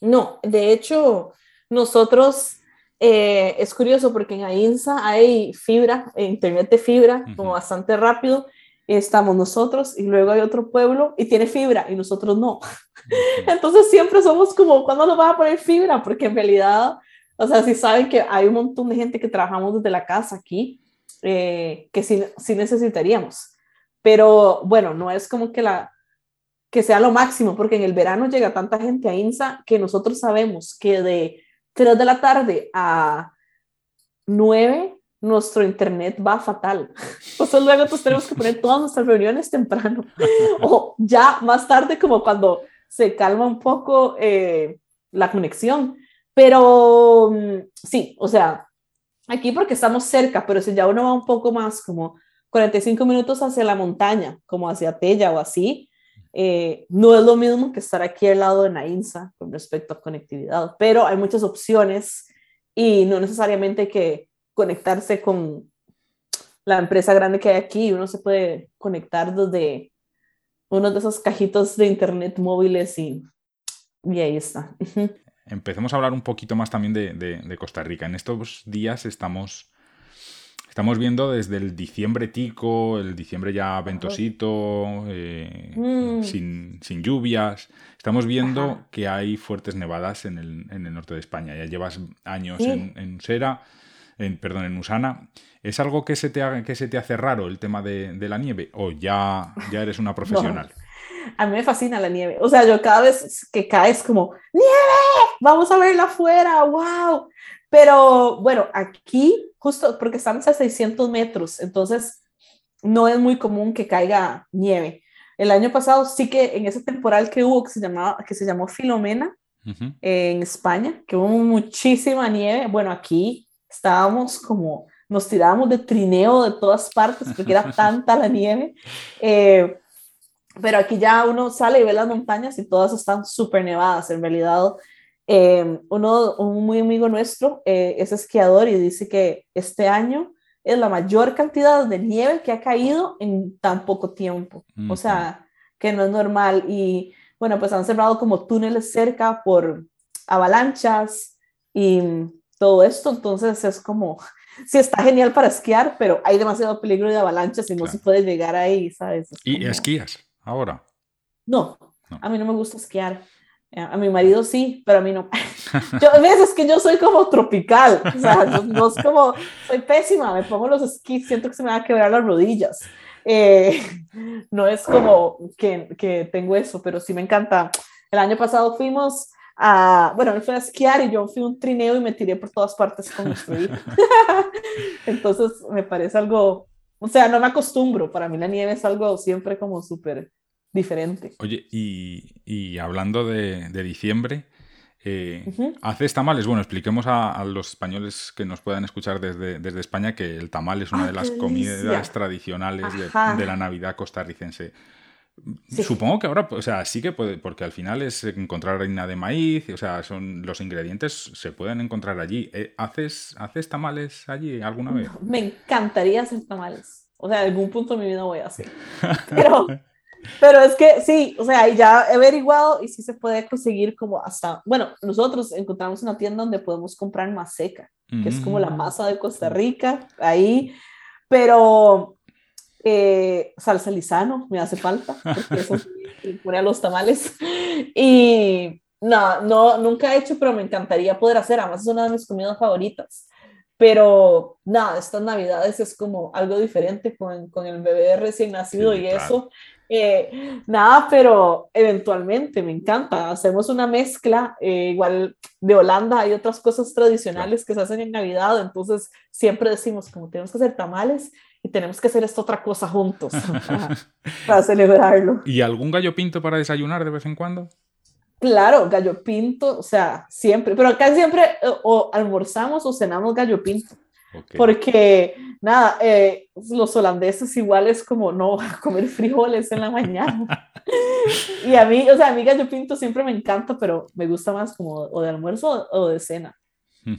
No, de hecho, nosotros eh, es curioso porque en AINSA hay fibra, internet de fibra, como bastante rápido. Estamos nosotros y luego hay otro pueblo y tiene fibra y nosotros no. Entonces siempre somos como, ¿cuándo nos va a poner fibra? Porque en realidad, o sea, si saben que hay un montón de gente que trabajamos desde la casa aquí, eh, que sí, sí necesitaríamos. Pero bueno, no es como que la, que sea lo máximo, porque en el verano llega tanta gente a INSA que nosotros sabemos que de 3 de la tarde a 9, nuestro internet va fatal. Entonces luego pues, tenemos que poner todas nuestras reuniones temprano. o ya más tarde, como cuando se calma un poco eh, la conexión. Pero mm, sí, o sea, aquí porque estamos cerca, pero si ya uno va un poco más, como 45 minutos hacia la montaña, como hacia Tella o así, eh, no es lo mismo que estar aquí al lado de Nainsa con respecto a conectividad, pero hay muchas opciones y no necesariamente que conectarse con la empresa grande que hay aquí, uno se puede conectar desde uno de esos cajitos de internet móviles y, y ahí está. Empecemos a hablar un poquito más también de, de Costa Rica. En estos días estamos Estamos viendo desde el diciembre tico, el diciembre ya ventosito, eh, mm. sin, lluvias. Estamos viendo que hay fuertes nevadas en el, en el, norte de España. Ya llevas años en, en, Sera, en, perdón, en Usana. ¿Es algo que se te, que se te hace raro el tema de, la nieve o ya, ya eres una profesional? A mí me fascina la nieve. O sea, yo cada vez que caes como, ¡nieve! Vamos a verla afuera, wow. Pero bueno, aquí, justo porque estamos a 600 metros, entonces no es muy común que caiga nieve. El año pasado sí que en ese temporal que hubo, que se, llamaba, que se llamó Filomena, en España, que hubo muchísima nieve, bueno, aquí estábamos como, nos tirábamos de trineo de todas partes porque era tanta la nieve. Eh, pero aquí ya uno sale y ve las montañas y todas están súper nevadas. En realidad, eh, uno, un muy amigo nuestro eh, es esquiador y dice que este año es la mayor cantidad de nieve que ha caído en tan poco tiempo. O sea, que no es normal. Y bueno, pues han cerrado como túneles cerca por avalanchas y todo esto. Entonces es como, sí está genial para esquiar, pero hay demasiado peligro de avalanchas y no se puede llegar ahí, ¿sabes? ¿Y esquías ahora? no, a mí no me gusta esquiar. A mi marido sí, pero a mí no. Yo, a veces que yo soy como tropical, o sea, no, es como, soy pésima, me pongo los esquís, siento que se me van a quebrar las rodillas. Eh, no es como que, que, tengo eso, pero sí me encanta. El año pasado fuimos a, bueno, él fue a esquiar y yo fui un trineo y me tiré por todas partes con. Entonces me parece algo, o sea, no me acostumbro, para mí la nieve es algo siempre como súper diferente. Oye, y, hablando de, diciembre, Eh, ¿Haces tamales? Bueno, expliquemos a, los españoles que nos puedan escuchar desde, desde España que el tamal es una de las comidas tradicionales de, la Navidad costarricense. Supongo que ahora, o sea, sí que puede, porque al final es encontrar harina de maíz, o sea, son los ingredientes se pueden encontrar allí. Eh, ¿Haces, ¿Haces tamales allí alguna vez? Me encantaría hacer tamales. O sea, en algún punto de mi vida voy a hacer. Pero pero es que sí, o sea, ya he averiguado y sí se puede conseguir como hasta, bueno, nosotros encontramos una tienda donde podemos comprar maseca, que es como la mm. masa de Costa Rica, ahí, pero eh, salsa lisano me hace falta, porque eso pone a los tamales. Y no, no, nunca he hecho, pero me encantaría poder hacer, además es una de mis comidas favoritas. Pero nada, estas navidades es como algo diferente con, con el bebé recién nacido y eso. Eh, nada, pero eventualmente me encanta. Hacemos una mezcla, eh, igual de Holanda hay otras cosas tradicionales que se hacen en Navidad, entonces siempre decimos como tenemos que hacer tamales y tenemos que hacer esta otra cosa juntos para, celebrarlo. ¿Y algún gallo pinto para desayunar de vez en cuando? Claro, gallo pinto, o sea, siempre, pero acá siempre eh, o almorzamos o cenamos gallo pinto. Porque, nada, eh, los holandeses igual es como no comer frijoles en la mañana. y a mí, o sea, a mí gallo pinto siempre me encanta, pero me gusta más como o de almuerzo o de cena.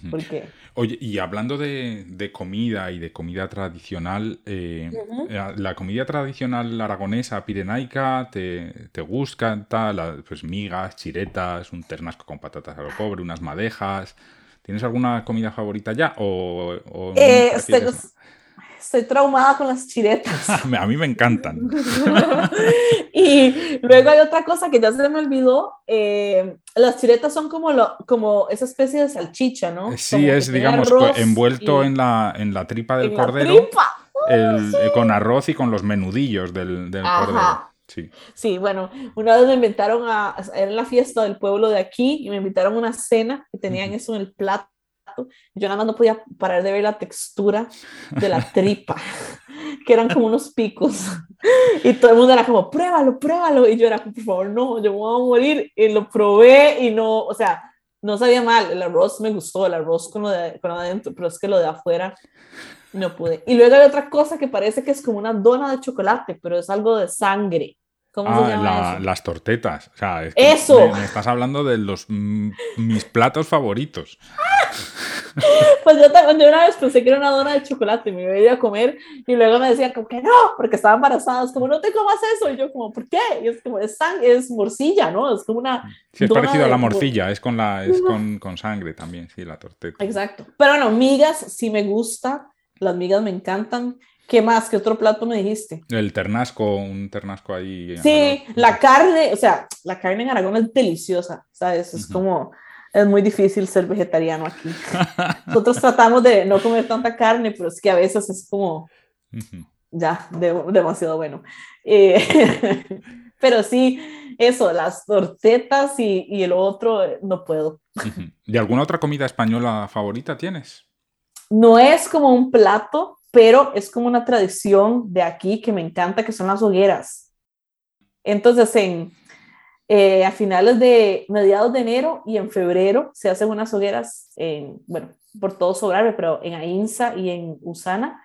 Porque... Oye, y hablando de, de, comida y de comida tradicional, eh, eh, la comida tradicional aragonesa, pirenaica, ¿te, te gusta? Tal, pues migas, chiretas, un ternasco con patatas a lo pobre, unas madejas. ¿Tienes alguna comida favorita ya? ¿O, eh, estoy, traumada con las chiretas. a mí me encantan. y luego hay otra cosa que ya se me olvidó. Eh, las chiretas son como, lo, como esa especie de salchicha, ¿no? Eh, sí, es, digamos, envuelto en, la, en la tripa del cordero. Con arroz y con los menudillos del, del cordero. Sí. sí, bueno, una vez me invitaron a, era la fiesta del pueblo de aquí y me invitaron a una cena que tenían eso en el plato. Yo nada más no podía parar de ver la textura de la tripa, que eran como unos picos. Y todo el mundo era como, pruébalo, pruébalo. Y yo era, por favor, no, yo me voy a morir. Y lo probé y no, o sea, no sabía mal. El arroz me gustó, el arroz con lo de, con lo de adentro, pero es que lo de afuera no pude. Y luego hay otra cosa que parece que es como una dona de chocolate, pero es algo de sangre. ¿Cómo se ah, llama eso? Las tortetas. O sea, eso. Me, estás hablando de los mis platos favoritos. pues yo, también una vez pensé que era una dona de chocolate y me iba a comer y luego me decían como que no, porque estaba embarazada. Es como, no te comas eso. Y yo como, ¿por qué? Y es como, es, sangre, es morcilla, ¿no? Es como una... Sí, es parecido a la morcilla, es, con, la, es con, con, sangre también, sí, la torteta. Exacto. Pero bueno, migas sí me gusta. Las migas me encantan. ¿Qué más? ¿Qué otro plato me dijiste? El ternasco, un ternasco ahí. Sí, la carne, o sea, la carne en Aragón es deliciosa, ¿sabes? Es como, es muy difícil ser vegetariano aquí. Nosotros tratamos de no comer tanta carne, pero es que a veces es como, ya, demasiado bueno. Eh, pero sí, eso, las tortetas y, y el otro, eh, no puedo. ¿Y alguna otra comida española favorita tienes? No es como un plato, pero es como una tradición de aquí que me encanta, que son las hogueras. Entonces, en, eh, a finales de mediados de enero y en febrero se hacen unas hogueras, en, bueno, por todo Sobrarbe, pero en Ainsa y en Usana.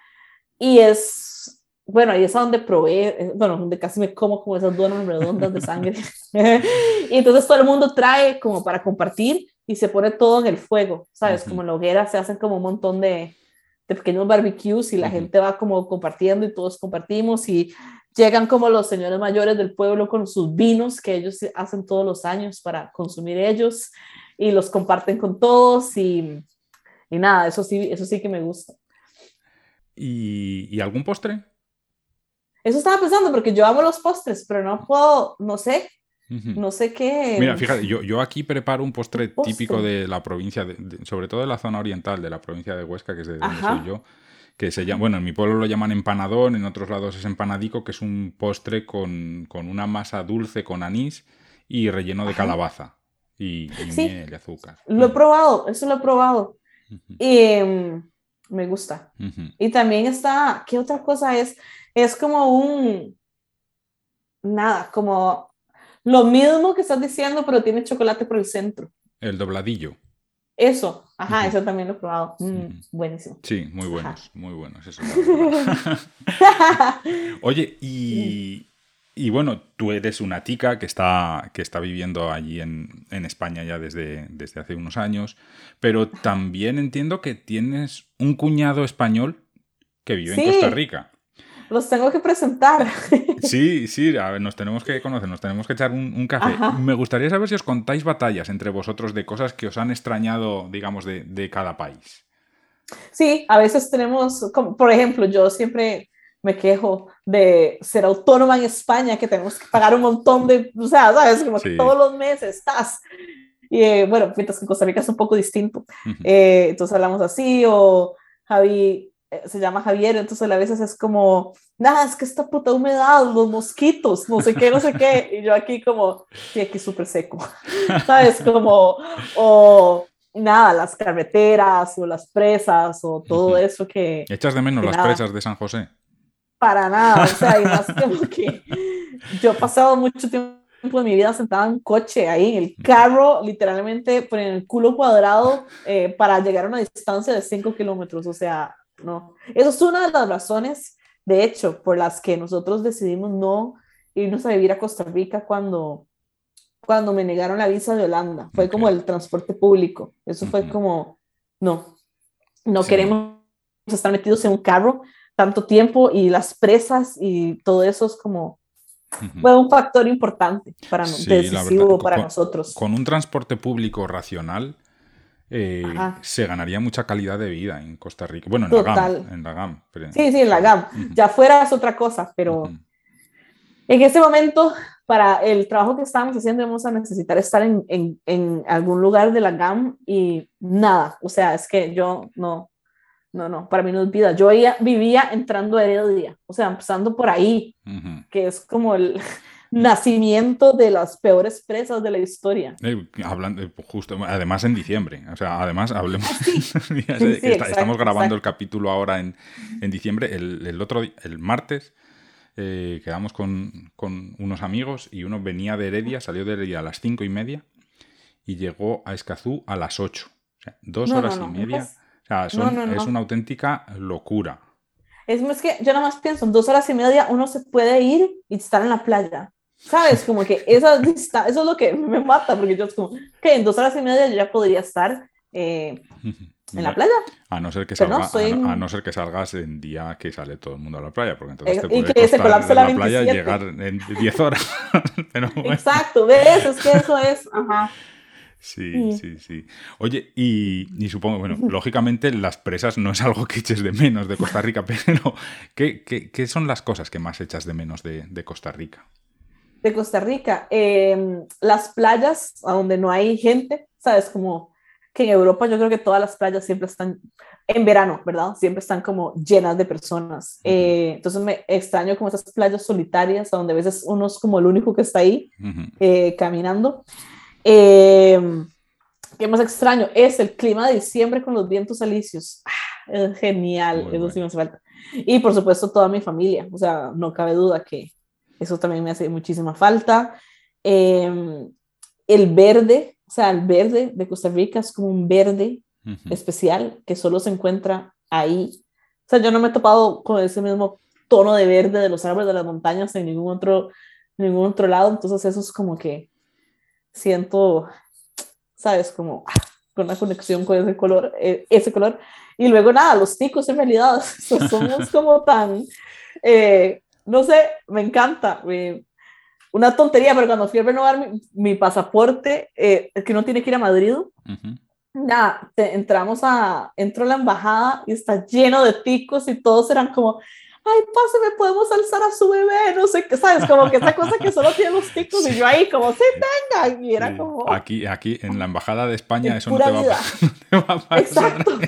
Y es, bueno, ahí es a donde probé, eh, bueno, donde casi me como como esas donas redondas de sangre. y entonces todo el mundo trae como para compartir y se pone todo en el fuego, ¿sabes? Como en la hoguera se hacen como un montón de, de pequeños barbecues y la gente va como compartiendo y todos compartimos y llegan como los señores mayores del pueblo con sus vinos que ellos hacen todos los años para consumir ellos y los comparten con todos y, y nada, eso sí, eso sí que me gusta. ¿Y, ¿Y algún postre? Eso estaba pensando porque yo amo los postres, pero no puedo, no sé, no sé qué. Mira, fíjate, yo, yo aquí preparo un postre, típico de la provincia, de, sobre todo de la zona oriental de la provincia de Huesca, que es de donde soy yo, que se llama, bueno, en mi pueblo lo llaman empanadón, en otros lados es empanadico, que es un postre con, con una masa dulce con anís y relleno de calabaza y, miel y azúcar. Lo he probado, eso lo he probado. Y em, me gusta. Y también está, ¿qué otra cosa es? Es como un, nada, como lo mismo que estás diciendo, pero tiene chocolate por el centro. El dobladillo. Eso, ajá, eso también lo he probado. Mm, buenísimo. Sí, muy buenos, muy buenos. Eso Oye, y, y, bueno, tú eres una tica que está, que está viviendo allí en, en España ya desde, desde hace unos años, pero también entiendo que tienes un cuñado español que vive en Costa Rica. Los tengo que presentar. Sí, sí, a ver, nos tenemos que conocer, nos tenemos que echar un, café. Me gustaría saber si os contáis batallas entre vosotros de cosas que os han extrañado, digamos, de, de cada país. Sí, a veces tenemos, como, por ejemplo, yo siempre me quejo de ser autónoma en España, que tenemos que pagar un montón de, o sea, sabes, como que todos los meses estás. Y eh, bueno, mientras que en Costa Rica es un poco distinto. Eh, entonces hablamos así, o Javi, se llama Javier, entonces a veces es como, nada, es que esta puta humedad, los mosquitos, no sé qué, no sé qué, y yo aquí como, sí, aquí súper seco, ¿sabes? Como, o nada, las carreteras o las presas o todo eso que... ¿Echas de menos las presas de San José? Para nada, o sea, y más como que yo he pasado mucho tiempo de mi vida sentada en un coche, ahí en el carro, literalmente por el culo cuadrado eh, para llegar a una distancia de 5 kilómetros, o sea, no. Eso es una de las razones, de hecho, por las que nosotros decidimos no irnos a vivir a Costa Rica cuando, cuando me negaron la visa de Holanda. Fue como el transporte público. Eso fue como, no, no queremos estar metidos en un carro tanto tiempo y las presas y todo eso es como, fue un factor importante para decisivo para nosotros. Con un transporte público racional, eh, se ganaría mucha calidad de vida en Costa Rica. Bueno, en la GAM. En la GAM Sí, sí, en la GAM. Ya fuera es otra cosa, pero en ese momento, para el trabajo que estábamos haciendo, íbamos a necesitar estar en, en, en, algún lugar de la GAM y nada. O sea, es que yo no, no, no, para mí no es vida. Yo vivía entrando a Heredia, o sea, empezando por ahí, que es como el nacimiento de las peores presas de la historia. Eh, hablando, justo, además en diciembre, o sea, además hablemos. estamos grabando el capítulo ahora en, en diciembre, el, el, otro el martes. Eh, quedamos con, con, unos amigos y uno venía de Heredia, salió de Heredia a las cinco y media y llegó a Escazú a las ocho. O sea, dos horas y media. o sea, es una auténtica locura. Es más que yo nada más pienso, en dos horas y media uno se puede ir y estar en la playa. ¿Sabes? Como que eso, eso es lo que me mata, porque yo es como, que en dos horas y media yo ya podría estar eh, en la playa. A no, ser que salga, a, no ser que salgas en día que sale todo el mundo a la playa, porque entonces eh, te puede y que se colapse la, la playa y llegar en 10 horas. Exacto, ¿ves? Es que eso es, ajá. Sí, sí, sí. Oye, y, y, supongo, bueno, lógicamente las presas no es algo que eches de menos de Costa Rica, pero ¿qué, qué, qué son las cosas que más echas de menos de, de Costa Rica? De Costa Rica, em, las playas a donde no hay gente, sabes, como que en Europa yo creo que todas las playas siempre están, en verano, ¿verdad? Siempre están como llenas de personas. Eh, entonces me extraño como esas playas solitarias, a donde a veces uno es como el único que está ahí eh, caminando. Em, ¿Qué más extraño? Es el clima de diciembre con los vientos alisios. Ah, es genial, eso sí me hace falta. Y por supuesto toda mi familia, o sea, no cabe duda que eso también me hace muchísima falta. Em, el verde, o sea, el verde de Costa Rica es como un verde especial que solo se encuentra ahí. O sea, yo no me he topado con ese mismo tono de verde de los árboles de las montañas en ningún otro, ningún otro lado. Entonces eso es como que siento, ¿sabes? Como ah, con una conexión con ese color, eh, ese color. Y luego nada, los ticos en realidad somos como tan... Eh, no sé, me encanta. una tontería, pero cuando fui a renovar mi, pasaporte, eh, que uno tiene que ir a Madrid, nada, entramos a, entro a la embajada y está lleno de ticos y todos eran como, ay, páseme, podemos alzar a su bebé, no sé qué, ¿sabes? Como que esa cosa que solo tienen los ticos y yo ahí como, sí, venga, y era como... Aquí, aquí, en la embajada de España eso no te, va, no te, va, a pasar. Exacto.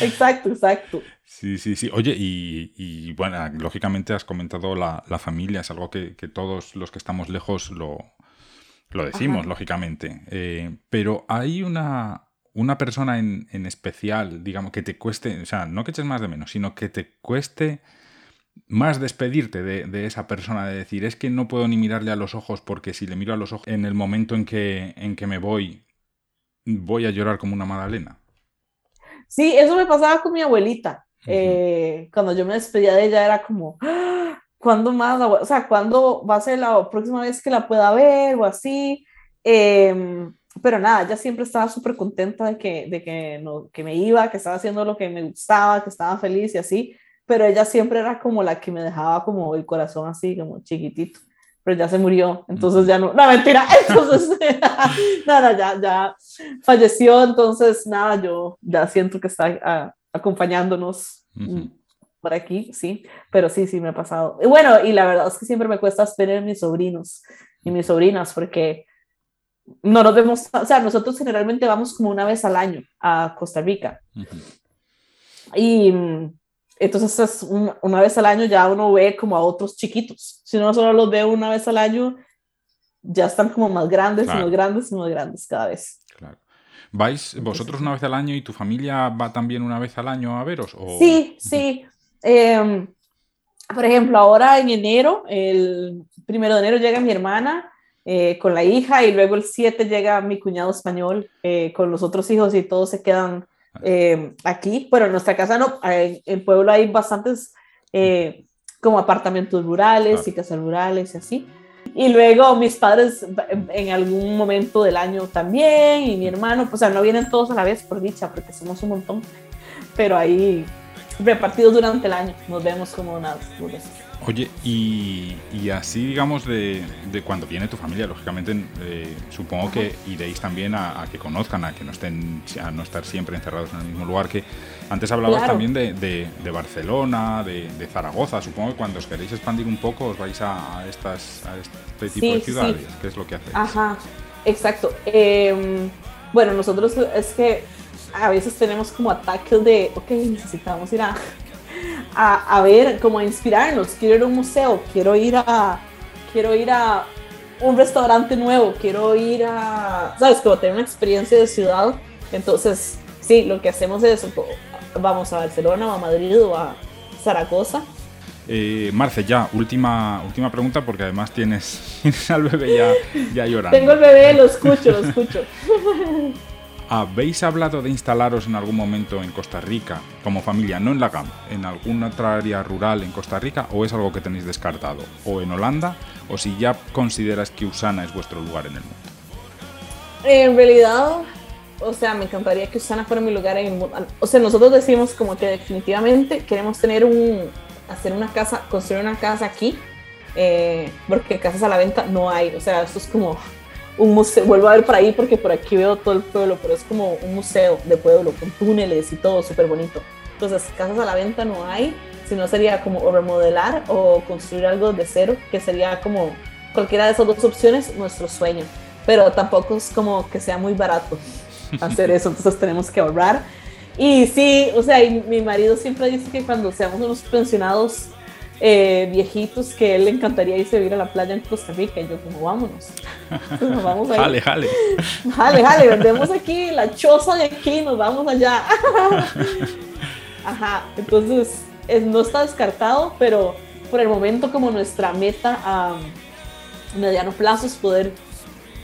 exacto, exacto. Sí, sí, sí. Oye, y, bueno, lógicamente has comentado la, familia, es algo que, todos los que estamos lejos lo, lo decimos, lógicamente. Eh, pero hay una, una persona en, especial, digamos, que te cueste, o sea, no que eches más de menos, sino que te cueste más despedirte de, de, esa persona, de decir, es que no puedo ni mirarle a los ojos porque si le miro a los ojos en el momento en que, en que me voy, voy a llorar como una magdalena. Sí, eso me pasaba con mi abuelita. Eh, cuando yo me despedía de ella era como, ¡Ah! ¿cuándo más? O sea, ¿cuándo va a ser la próxima vez que la pueda ver o así? Em, pero nada, ella siempre estaba súper contenta de, que, de que, no, que me iba, que estaba haciendo lo que me gustaba, que estaba feliz y así, pero ella siempre era como la que me dejaba como el corazón así, como chiquitito, pero ya se murió, entonces ya no, no, mentira, entonces, nada, ya, ya falleció, entonces nada, yo ya siento que está acompañándonos. Por aquí, sí, pero sí, sí me ha pasado. Y bueno, y la verdad es que siempre me cuesta tener mis sobrinos y mis sobrinas porque no nos vemos, o sea, nosotros generalmente vamos como una vez al año a Costa Rica. Y mm, entonces es una vez al año ya uno ve como a otros chiquitos. Si uno solo los ve una vez al año, ya están como más grandes y más grandes y más grandes cada vez. Claro. ¿Vais vosotros una vez al año y tu familia va también una vez al año a veros? O... Sí, sí. Em, por ejemplo, ahora en enero, el primero de enero llega mi hermana eh, con la hija y luego el 7 llega mi cuñado español eh, con los otros hijos y todos se quedan eh, aquí, pero en nuestra casa no, en el pueblo hay bastantes como apartamentos rurales y casas rurales y así. Y luego mis padres en algún momento del año también y mi hermano, pues o sea, no vienen todos a la vez por dicha, porque somos un montón, pero ahí repartidos durante el año, nos vemos como unas veces. Oye, y, y, así digamos de, de, cuando viene tu familia, lógicamente eh, supongo que iréis también a, que conozcan, a que no estén, a no estar siempre encerrados en el mismo lugar que antes hablabas también de, de, Barcelona, de, Zaragoza. Supongo que cuando os queréis expandir un poco os vais a, estas, a este tipo de ciudades. ¿Qué es lo que hacéis? Ajá, exacto. Em, bueno, nosotros es que a veces tenemos como ataques de, ok, necesitamos ir a a, a, ver, como a inspirarnos. Quiero ir a un museo, quiero ir a, quiero ir a un restaurante nuevo, quiero ir a, ¿sabes? Como tener una experiencia de ciudad. Entonces, sí, lo que hacemos es, vamos a Barcelona o a Madrid o a Zaragoza. Eh, Marce, ya, última, última pregunta porque además tienes, al bebé ya, ya llorando. Tengo el bebé, lo escucho, lo escucho. ¿Habéis hablado de instalaros en algún momento en Costa Rica como familia, no en la GAM, en alguna otra área rural en Costa Rica o es algo que tenéis descartado? ¿O en Holanda? ¿O si ya consideras que Usana es vuestro lugar en el mundo? En realidad, o sea, me encantaría que Usana fuera mi lugar en el mundo. O sea, nosotros decimos como que definitivamente queremos tener un, hacer una casa, construir una casa aquí, eh, porque casas a la venta no hay. O sea, esto es como un museo, vuelvo a ver por ahí porque por aquí veo todo el pueblo, pero es como un museo de pueblo con túneles y todo súper bonito. Entonces, casas a la venta no hay, sino sería como remodelar o construir algo de cero, que sería como cualquiera de esas dos opciones, nuestro sueño. Pero tampoco es como que sea muy barato hacer eso, entonces tenemos que ahorrar. Y sí, o sea, mi marido siempre dice que cuando seamos unos pensionados eh, viejitos que él le encantaría irse a vivir a la playa en Costa Rica. Y yo, como, vámonos. Nos vamos jale, jale. Jale, jale, vendemos aquí la choza de aquí, nos vamos allá. Ajá, entonces no está descartado, pero por el momento como nuestra meta a mediano plazo es poder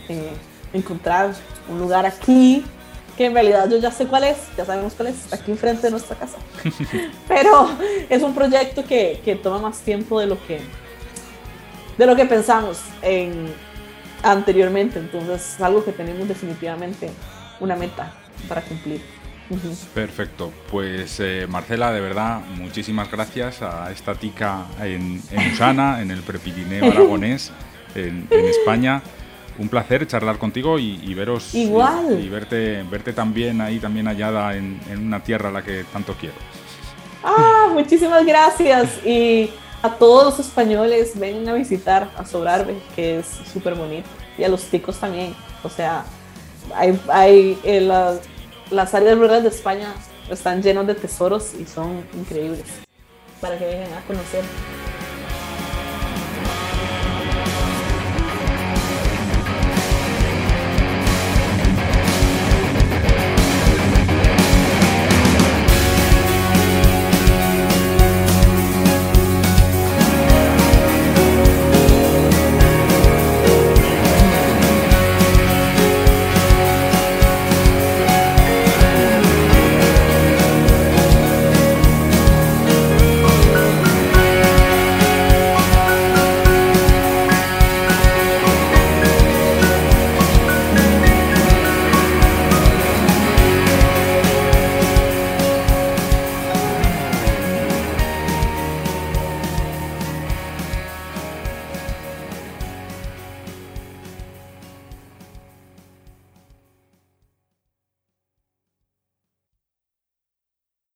eh, encontrar un lugar aquí que en realidad yo ya sé cuál es, ya sabemos cuál es, aquí enfrente de nuestra casa. Pero es un proyecto que, que, toma más tiempo de lo que, de lo que pensamos en, anteriormente, entonces es algo que tenemos definitivamente una meta para cumplir. Perfecto, pues eh, Marcela, de verdad, muchísimas gracias a esta tica en, en Usana, en el Prepirineo aragonés, en, en España un placer charlar contigo y, veros Igual. Y, verte, verte también ahí, también hallada en, una tierra a la que tanto quiero. Ah, muchísimas gracias. Y a todos los españoles, vengan a visitar a Sobrarbe, que es súper bonito. Y a los ticos también. O sea, hay, hay eh, las, las áreas rurales de España están llenas de tesoros y son increíbles para que vengan a conocer.